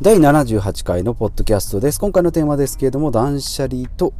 第78回のポッドキャストです。今回のテーマですけれども、断捨離と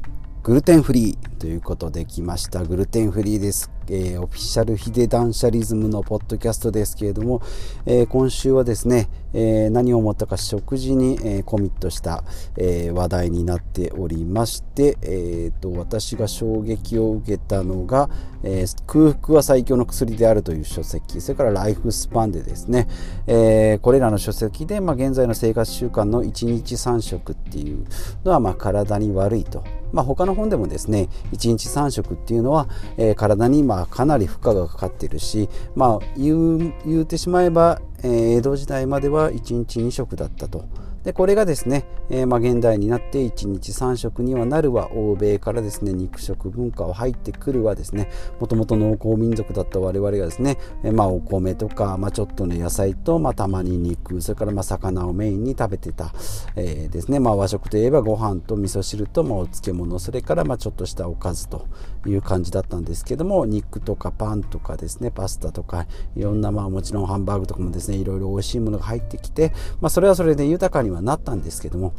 グルテンフリーということで来ました。グルテンフリーです。えー、オフィシャルヒデ断捨リズムのポッドキャストですけれども、えー、今週はですね、えー、何を思ったか食事に、えコミットした、え話題になっておりまして、えーと、私が衝撃を受けたのが、え空腹は最強の薬であるという書籍それからライフスパンでですね、えこれらの書籍で、まあ、現在の生活習慣の1日3食っていうのは、まあ、体に悪いと。まあ、他の本でもですね1日3食っていうのは、え体にまあかなり負荷がかかっているし、まあ、言う言うてしまえば、えー、江戸時代までは1日2食だったと。でこれがですね、えー、まあ、現代になって1日3食にはなるわ。欧米からですね肉食文化を入ってくるはですね。もともと農耕民族だった我々がですね、えー、まあ、お米とか、まあ、ちょっとね野菜と、まあ、たまに肉それからま魚をメインに食べてた、えー、ですね、まあ、和食といえばご飯と味噌汁と、まお漬物それからまちょっとしたおかずという感じだったんですけども肉とかパンとかですねパスタとかいろんなまあもちろんハンバーグとかもですねいろいろ美味しいものが入ってきて、まあ、それはそれで豊かにははなったんですけども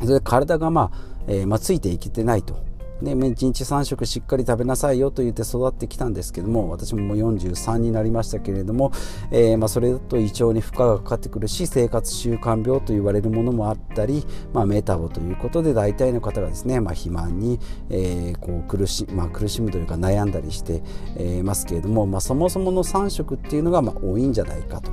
それで体がまあ、えー、まあ、ついていけてないと。で1日3食しっかり食べなさいよと言って育ってきたんですけども私ももう43になりましたけれども、えー、まあ、それだと胃腸に負荷がかかってくるし生活習慣病と言われるものもあったり、まあ、メタボということで大体の方がですね、まあ、肥満に、えー、こう苦し,、まあ、苦しむというか悩んだりして、え、ますけれども、ま、そもそもの3食っていうのがま多いんじゃないかと。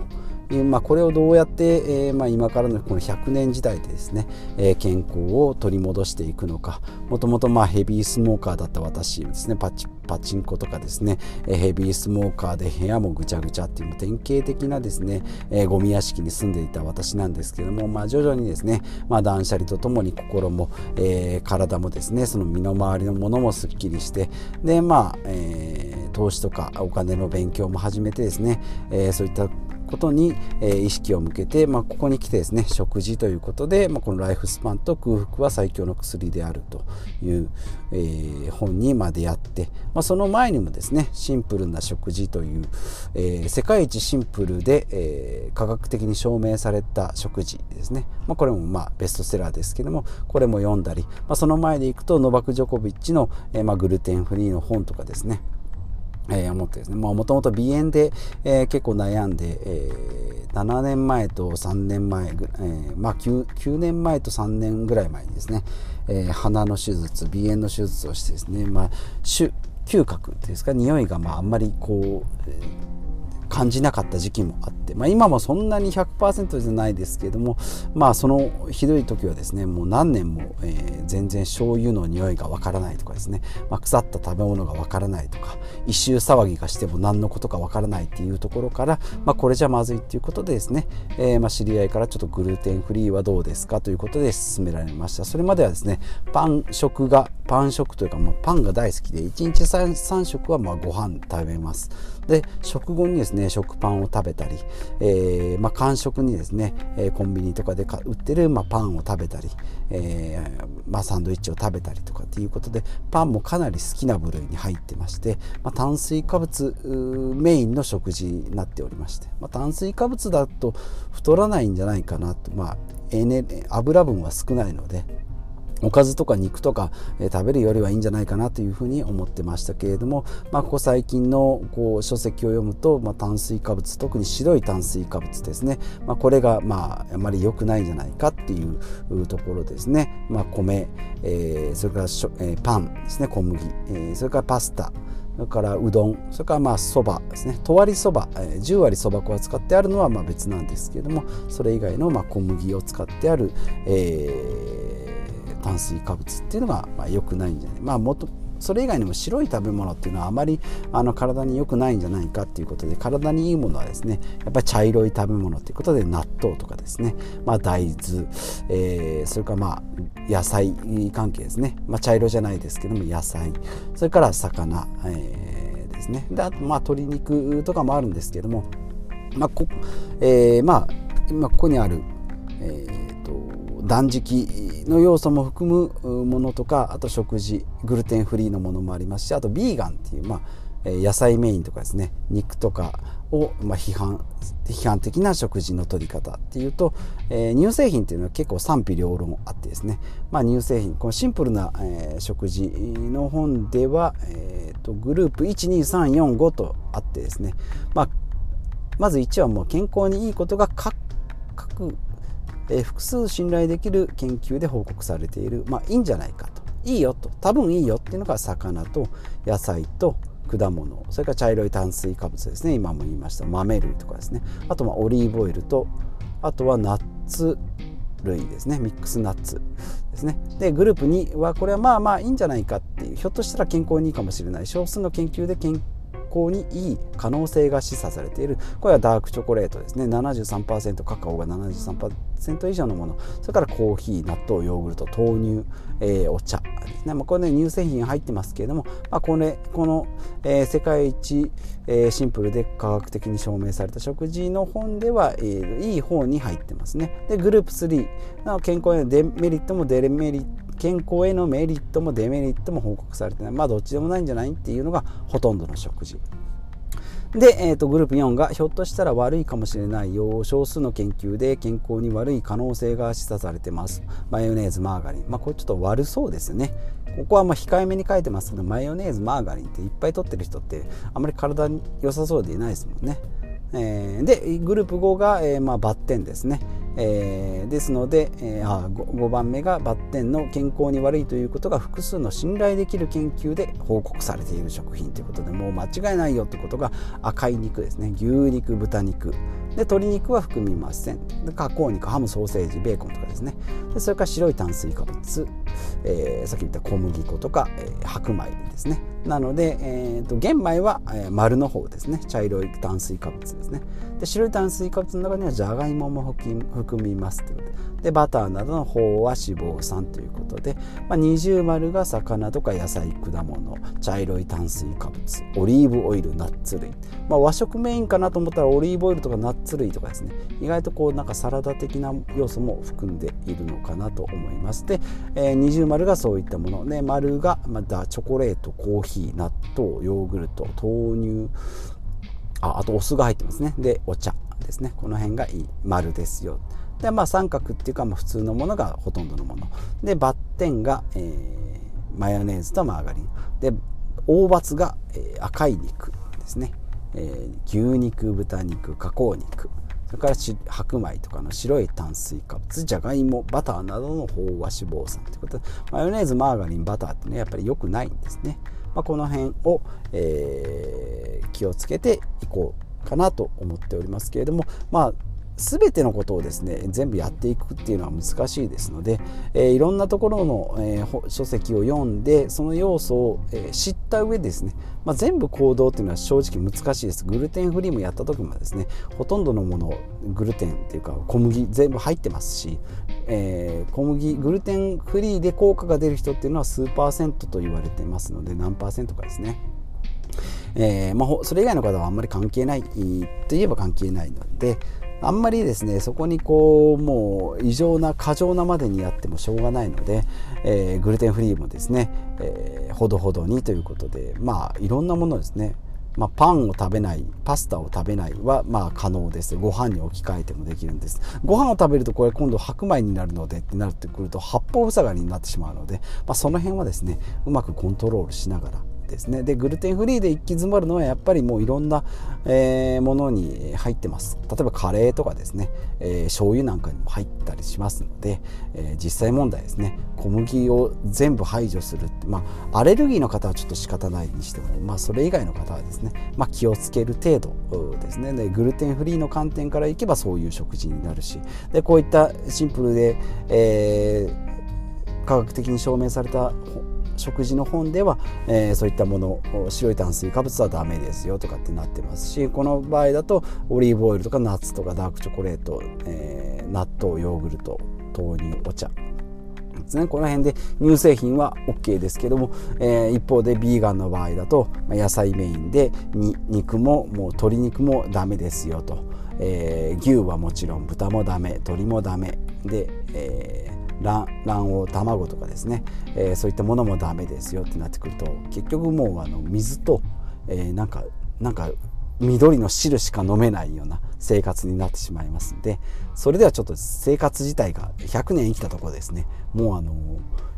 まあ、これをどうやって、えまあ、今からのこの100年時代でですね、え、健康を取り戻していくのかもともとヘビースモーカーだった私ですねパチパチンコとかですね、え、ヘビースモーカーで部屋もぐちゃぐちゃっていう典型的なですね、え、ゴミ屋敷に住んでいた私なんですけども、まあ、徐々にですね、まあ、断捨離とともに心も、えー、体もですねその身の回りのものもすっきりしてでまあ、えー、投資とかお金の勉強も始めてですね、えー、そういったことに、え意識を向けて、まあ、ここに来てですね食事ということで、まあ、このライフスパンと空腹は最強の薬であるという、えー、本にまでやって、まあ、その前にもですねシンプルな食事という、えー、世界一シンプルで、えー、科学的に証明された食事ですね、ま、これもまベストセラーですけどもこれも読んだり、ま、その前でいくとノバク・ジョコビッチの、えま、グルテンフリーの本とかですね。えー、思ってですね。もともと鼻炎で、えー、結構悩んで、えー、7年前と3年前ぐ、えー、まあ 9, 9年前と3年ぐらい前にですね、えー、鼻の手術鼻炎の手術をしてですね、まあ、嗅覚っていうんですか匂いがまああんまりこう、えー感じなかった時期もあって、まあ、今もそんなに100%じゃないですけれども、まあ、そのひどい時はですねもう何年も、えー、全然醤油の匂いがわからないとかですね、まあ、腐った食べ物がわからないとか異臭騒ぎがしても何のことかわからないっていうところから、まあ、これじゃまずいっていうことでですね、えー、まあ知り合いからちょっとグルテンフリーはどうですか？ということで勧められました。それまではですねパン食がパン食というか、まあ、パンが大好きで1日 3, 3食はまあご飯食べます。で食後にですね食パンを食べたり、えーまあ、間食にですね、コンビニとかで売ってる、まあ、パンを食べたり、えーまあ、サンドイッチを食べたりとかっていうことでパンもかなり好きな部類に入ってまして、ま、炭水化物メインの食事になっておりまして、ま、炭水化物だと太らないんじゃないかなと、まあ、油分は少ないのでおかずとか肉とか、え食べるよりはいいんじゃないかなというふうに思ってましたけれども、まあ、ここ最近のこう書籍を読むと、まあ、炭水化物特に白い炭水化物ですね、まあ、これがまああまり良くないんじゃないかっていうところですね、まあ、米、えー、それからしょ、えー、パンですね。小麦、えー、それからパスタ。それからうどん。それからまあそばですね。とわりそば、10割そば粉が使ってあるのはまあ別なんですけれどもそれ以外のまあ小麦を使ってある、えー炭水化物っていうのがまあ良くないんじゃない。まあもっとそれ以外にも白い食べ物っていうのはあまりあの体に良くないんじゃないかっていうことで体にいいものはですねやっぱり茶色い食べ物ということで納豆とかですね、まあ、大豆、えー、それからまあ野菜関係ですね、まあ、茶色じゃないですけども野菜。それから魚、えー、ですね。であとまあ鶏肉とかもあるんですけどもまあこ、えー、まあ今ここにある、えー断食の要素も含むものとかあと食事グルテンフリーのものもありますしあとビーガンっていう、まあ野菜メインとかですね肉とかを、まあ、批判批判的な食事の取り方っていうと、えー、乳製品っていうのは結構賛否両論あってですね、まあ、乳製品このシンプルな、えー、食事の本では、えーと、グループ12345とあってですね、まあ、まず1はもう健康にいいことが各各、え、複数信頼できる研究で報告されている、まあ、いいんじゃないかと。いいよと。多分いいよっていうのが魚と野菜と果物。それから茶色い炭水化物ですね。今も言いました。豆類とかですね。あとまオリーブオイルとあとはナッツ類ですね。ミックスナッツですね。でグループ2はこれはまあまあいいんじゃないかっていう。ひょっとしたら健康にいいかもしれない。少数の研究で康にいい可能性が示唆されている。これはダークチョコレートですね。73%カカオが73%以上のもの。それからコーヒー納豆ヨーグルト豆乳、えー、お茶ですね、まあ、これね乳製品入ってますけれども、まあ、これこの、えー、世界一、えー、シンプルで科学的に証明された食事の本では、えー、いい方に入ってますね。でグループ3の健康へのデメリットもデメリット健康へのメリットもデメリットも報告されてない。まあどっちでもないんじゃないっていうのがほとんどの食事。で、えーと、グループ4がひょっとしたら悪いかもしれないよ少数の研究で健康に悪い可能性が示唆されてます。マヨネーズマーガリン。まあこれちょっと悪そうですよね。ここはまあ控えめに書いてます。けどマヨネーズマーガリンっていっぱい取ってる人ってあんまり体に良さそうでいないですもんね。えー、でグループ5が、えーまあ、バッテンですね、えー、ですので、えー、あ 5, 5番目がバッテンの健康に悪いということが複数の信頼できる研究で報告されている食品ということでもう間違いないよということが赤い肉ですね。牛肉豚肉。で鶏肉は含みません。で加工肉ハムソーセージベーコンとかですね。でそれから白い炭水化物、えー、さっき言った小麦粉とか、えー、白米ですね。なので、えーと、玄米は、えー、丸の方ですね。茶色い炭水化物ですね。で白い炭水化物の中にはじゃがいもも含みますということで。バターなどの飽和脂肪酸ということで、まあ、二重丸が魚とか野菜果物。茶色い炭水化物。オリーブオイルナッツ類、まあ、和食メインかなと思ったらオリーブオイルとかナッツ類とかですね。意外とこうなんかサラダ的な要素も含んでいるのかなと思います。で、えー、二重丸がそういったもの。で丸がまたチョコレートコーヒー。ー納豆ヨーグルト豆乳ああとお酢が入ってますね。でお茶ですね。この辺がいい丸ですよ。でまあ三角っていうか、まあ、普通のものがほとんどのもの。でバッテンが、えー、マヨネーズとマーガリン。で大罰が、えー、赤い肉ですね、えー、牛肉豚肉加工肉。それから白米とかの白い炭水化物じゃがいもバターなどの飽和脂肪酸ということでマヨネーズマーガリンバターってねやっぱり良くないんですね、まあ、この辺を、えー、気をつけていこうかなと思っておりますけれどもまあ全てのことをですね全部やっていくっていうのは難しいですので、えー、いろんなところの、えー、書籍を読んでその要素を、えー、知った上でですね、まあ、全部行動っていうのは正直難しいですグルテンフリーもやった時もですねほとんどのものグルテンっていうか小麦全部入ってますし、え、小麦グルテンフリーで効果が出る人っていうのは数パーセントと言われてますので何パーセントかですね。えまあ、それ以外の方はあんまり関係ないといえば関係ないので、あんまりですねそこにこうもう異常な過剰なまでにやってもしょうがないので、えー、グルテンフリーもですね、えー、ほどほどにということでまあいろんなものですね。まあ、パンを食べないパスタを食べないはまあ可能です。ご飯に置き換えてもできるんです。ご飯を食べるとこれ今度白米になるのでってなってくると八方塞がりになってしまうので、まあ、その辺はですねうまくコントロールしながらですね。でグルテンフリーで一気詰まるのはやっぱりもういろんな、えー、ものに入ってます。例えばカレーとかですね、えー、醤油なんかにも入ったりしますので、えー、実際問題ですね。小麦を全部排除するまあアレルギーの方はちょっと仕方ないにしてもまあそれ以外の方はですね、まあ、気をつける程度ですね。でグルテンフリーの観点からいけばそういう食事になるしでこういったシンプルで、えー、科学的に証明された食事の本では、えー、そういったもの白い炭水化物はダメですよとかってなってますしこの場合だとオリーブオイルとかナッツとかダークチョコレート、えー、納豆ヨーグルト豆乳お茶。ですね、この辺で乳製品は OK ですけども、えー、一方でビーガンの場合だと野菜メインで肉ももう鶏肉もダメですよと、えー、牛はもちろん豚もダメ鶏もダメで、えー卵黄卵とかですね、えー、そういったものもダメですよってなってくると結局もうあの水と、えー、なんかなんか緑の汁しか飲めないような生活になってしまいますんでそれではちょっと生活自体が100年生きたところですね。もうあの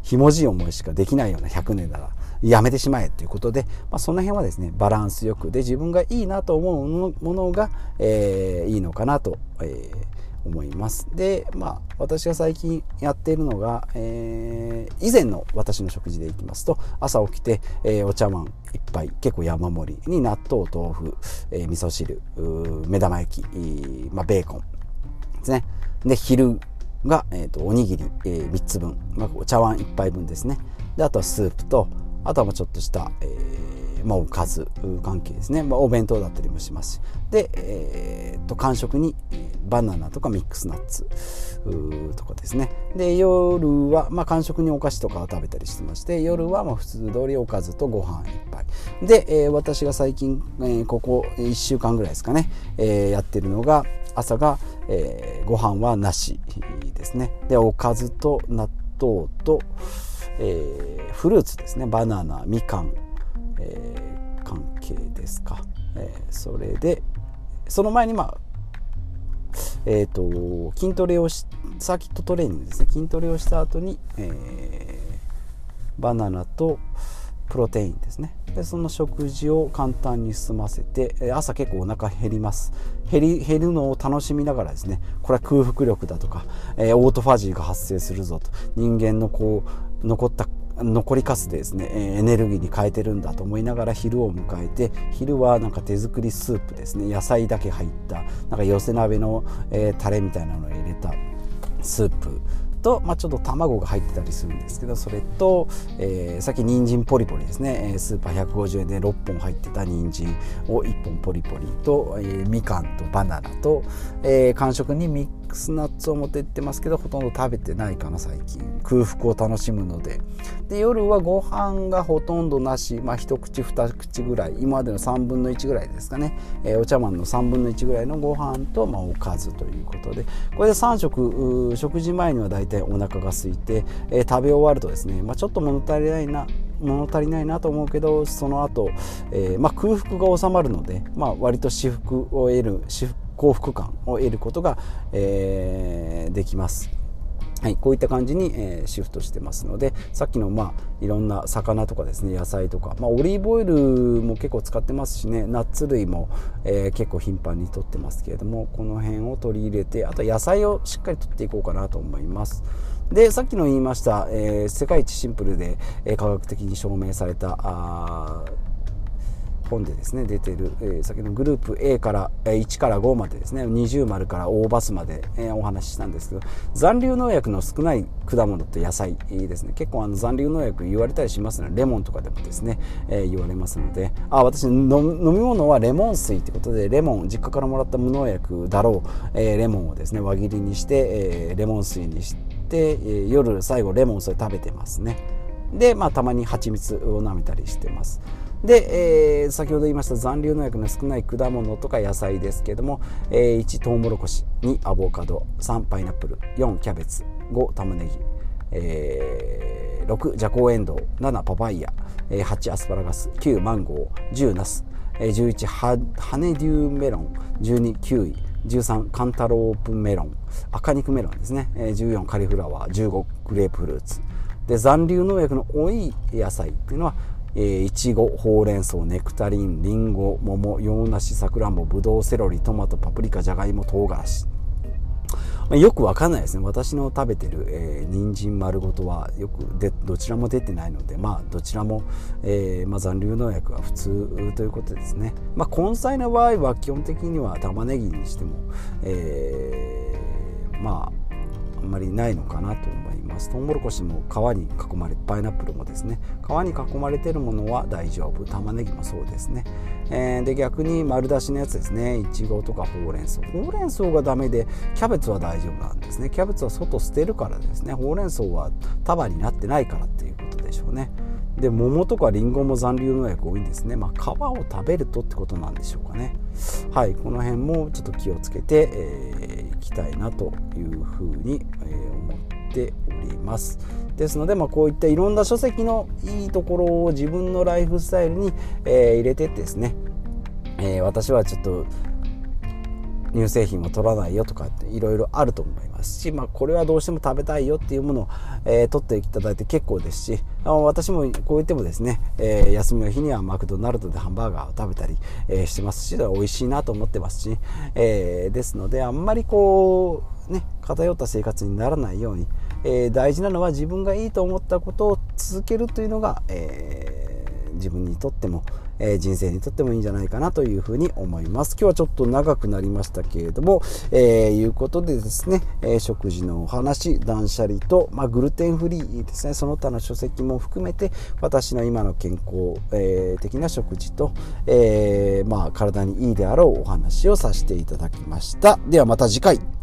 ひもじい思いしかできないような100年ならやめてしまえということで、まあ、その辺はですねバランスよくで自分がいいなと思うものが、えー、いいのかなと、えー思います。でまあ私が最近やっているのが、えー、以前の私の食事でいきますと朝起きて、えー、お茶碗一杯結構山盛りに納豆豆腐、えー、味噌汁目玉焼き、まあ、ベーコンですね。で昼が、えーと、おにぎり、えー、3つ分、まあ、お茶碗1杯分ですね。であとはスープとあとはちょっとした、えーまあ、おかず関係ですね、まあ、お弁当だったりもしますし。で、えー、と間食にバナナとかミックスナッツとかですね。で夜は、まあ、間食にお菓子とかを食べたりしてまして夜はまあ普通通りおかずとご飯いっぱいで、えー、私が最近、えー、ここ1週間ぐらいですかね、えー、やってるのが朝が、えー、ご飯はなしですね。でおかずと納豆と、えー、フルーツですね。バナナみかんえー、関係ですか、えー、それでその前にまあえーと、筋トレをしサーキットトレーニングですね。筋トレをした後に、えー、バナナとプロテインですね。でその食事を簡単に済ませて朝結構お腹減ります。減り減るのを楽しみながらですねこれは空腹力だとか、えー、オートファジーが発生するぞと。人間のこう残った残りかすでですねエネルギーに変えてるんだと思いながら昼を迎えて昼はなんか手作りスープですね。野菜だけ入ったなんか寄せ鍋の、えー、タレみたいなのを入れたスープと、まあ、ちょっと卵が入ってたりするんですけどそれと、えー、さっき人参ポリポリですね。スーパー150円で6本入ってた人参を1本ポリポリと、えー、みかんとバナナと、えー、間食にミックスナッツを持って行ってますけどほとんど食べてないかな最近。空腹を楽しむので。で夜はご飯がほとんどなし、まあ、一口二口ぐらい今までの3分の1ぐらいですかね、えー、お茶碗の3分の1ぐらいのご飯と、まあ、おかずということで。これで3食食事前にはだいたいお腹が空いて、えー、食べ終わるとですね、まあ、ちょっと物足りないな物足りないなと思うけどその後、えーまあ空腹が収まるので、まあ、割と至福を得る至福幸福感を得ることが、えー、できます。はい、こういった感じに、えー、シフトしてますのでさっきの、まあ、いろんな魚とかですね野菜とか、まあ、オリーブオイルも結構使ってますしねナッツ類も、えー、結構頻繁にとってますけれどもこの辺を取り入れてあと野菜をしっかりとっていこうかなと思います。でさっきの言いました、えー、世界一シンプルで、え科学的に証明されたあ本でですね出てる、えー、先のグループ A から、えー、1から5までですね20丸から大バスまで、えー、お話ししたんですけど残留農薬の少ない果物って野菜ですね。結構あの残留農薬言われたりしますのでレモンとかでもですね、えー、言われますのであ私飲み物はレモン水ってことでレモン実家からもらった無農薬だろう、えー、レモンをですね輪切りにして、えー、レモン水にして、えー、夜最後レモンそれ食べてますね。でまあたまに蜂蜜を舐めたりしてます。で、えー、先ほど言いました残留農薬の少ない果物とか野菜ですけども、えー、1トウモロコシ2アボカド3パイナップル4キャベツ5玉ねぎ、えー、6ジャコウエンドウ7パパイヤ、えー、8アスパラガス9マンゴー10ナス、えー、11ハネデューメロン12キウイ13カンタロープメロン赤肉メロンですね、えー、14カリフラワー15グレープフルーツ。で残留農薬の多い野菜っていうのはえいちごほうれん草ネクタリンりんご桃洋梨さくらんぼぶどうセロリトマトパプリカじゃがいも唐辛子。まあ、よくわかんないですね。私の食べてる、えー、人参丸ごとはよくでどちらも出てないのでまあどちらも、えーまあ、残留農薬は普通ということですね。まあ根菜の場合は基本的には玉ねぎにしても、えー、まああんまりないのかなと思います。トウモロコシも皮に囲まれパイナップルもですね。皮に囲まれてるものは大丈夫。玉ねぎもそうですね、えー、で逆に丸出しのやつですね。いちごとかほうれん草。ほうれん草がダメでキャベツは大丈夫なんですね。キャベツは外捨てるからですね。ほうれん草は束になってないからっていうことでしょうね。で桃とかりんごも残留農薬多いんですね、まあ、皮を食べるとってことなんでしょうかね。はいこの辺もちょっと気をつけて、えー、きたいなというふうに、え、思っております。でですので、まあ、こういったいろんな書籍のいいところを自分のライフスタイルに、えー、入れてってですね、えー、私はちょっと乳製品を取らないよとかっていろいろあると思いますし、まあ、これはどうしても食べたいよっていうものを、えー、取っていただいて結構ですしあ私もこう言ってもですね、えー、休みの日にはマクドナルドでハンバーガーを食べたり、えー、してますし美味しいなと思ってますし、えですのであんまりこうね偏った生活にならないように、え大事なのは自分がいいと思ったことを続けるというのが、え自分にとっても、えー、人生にとってもいいんじゃないかなというふうに思います。今日はちょっと長くなりましたけれども、えー、いうことでですね、え、食事のお話、断捨離と、まあ、グルテンフリーですね、その他の書籍も含めて、私の今の健康、え、的な食事と、えー、まあ、体にいいであろうお話をさせていただきました。ではまた次回。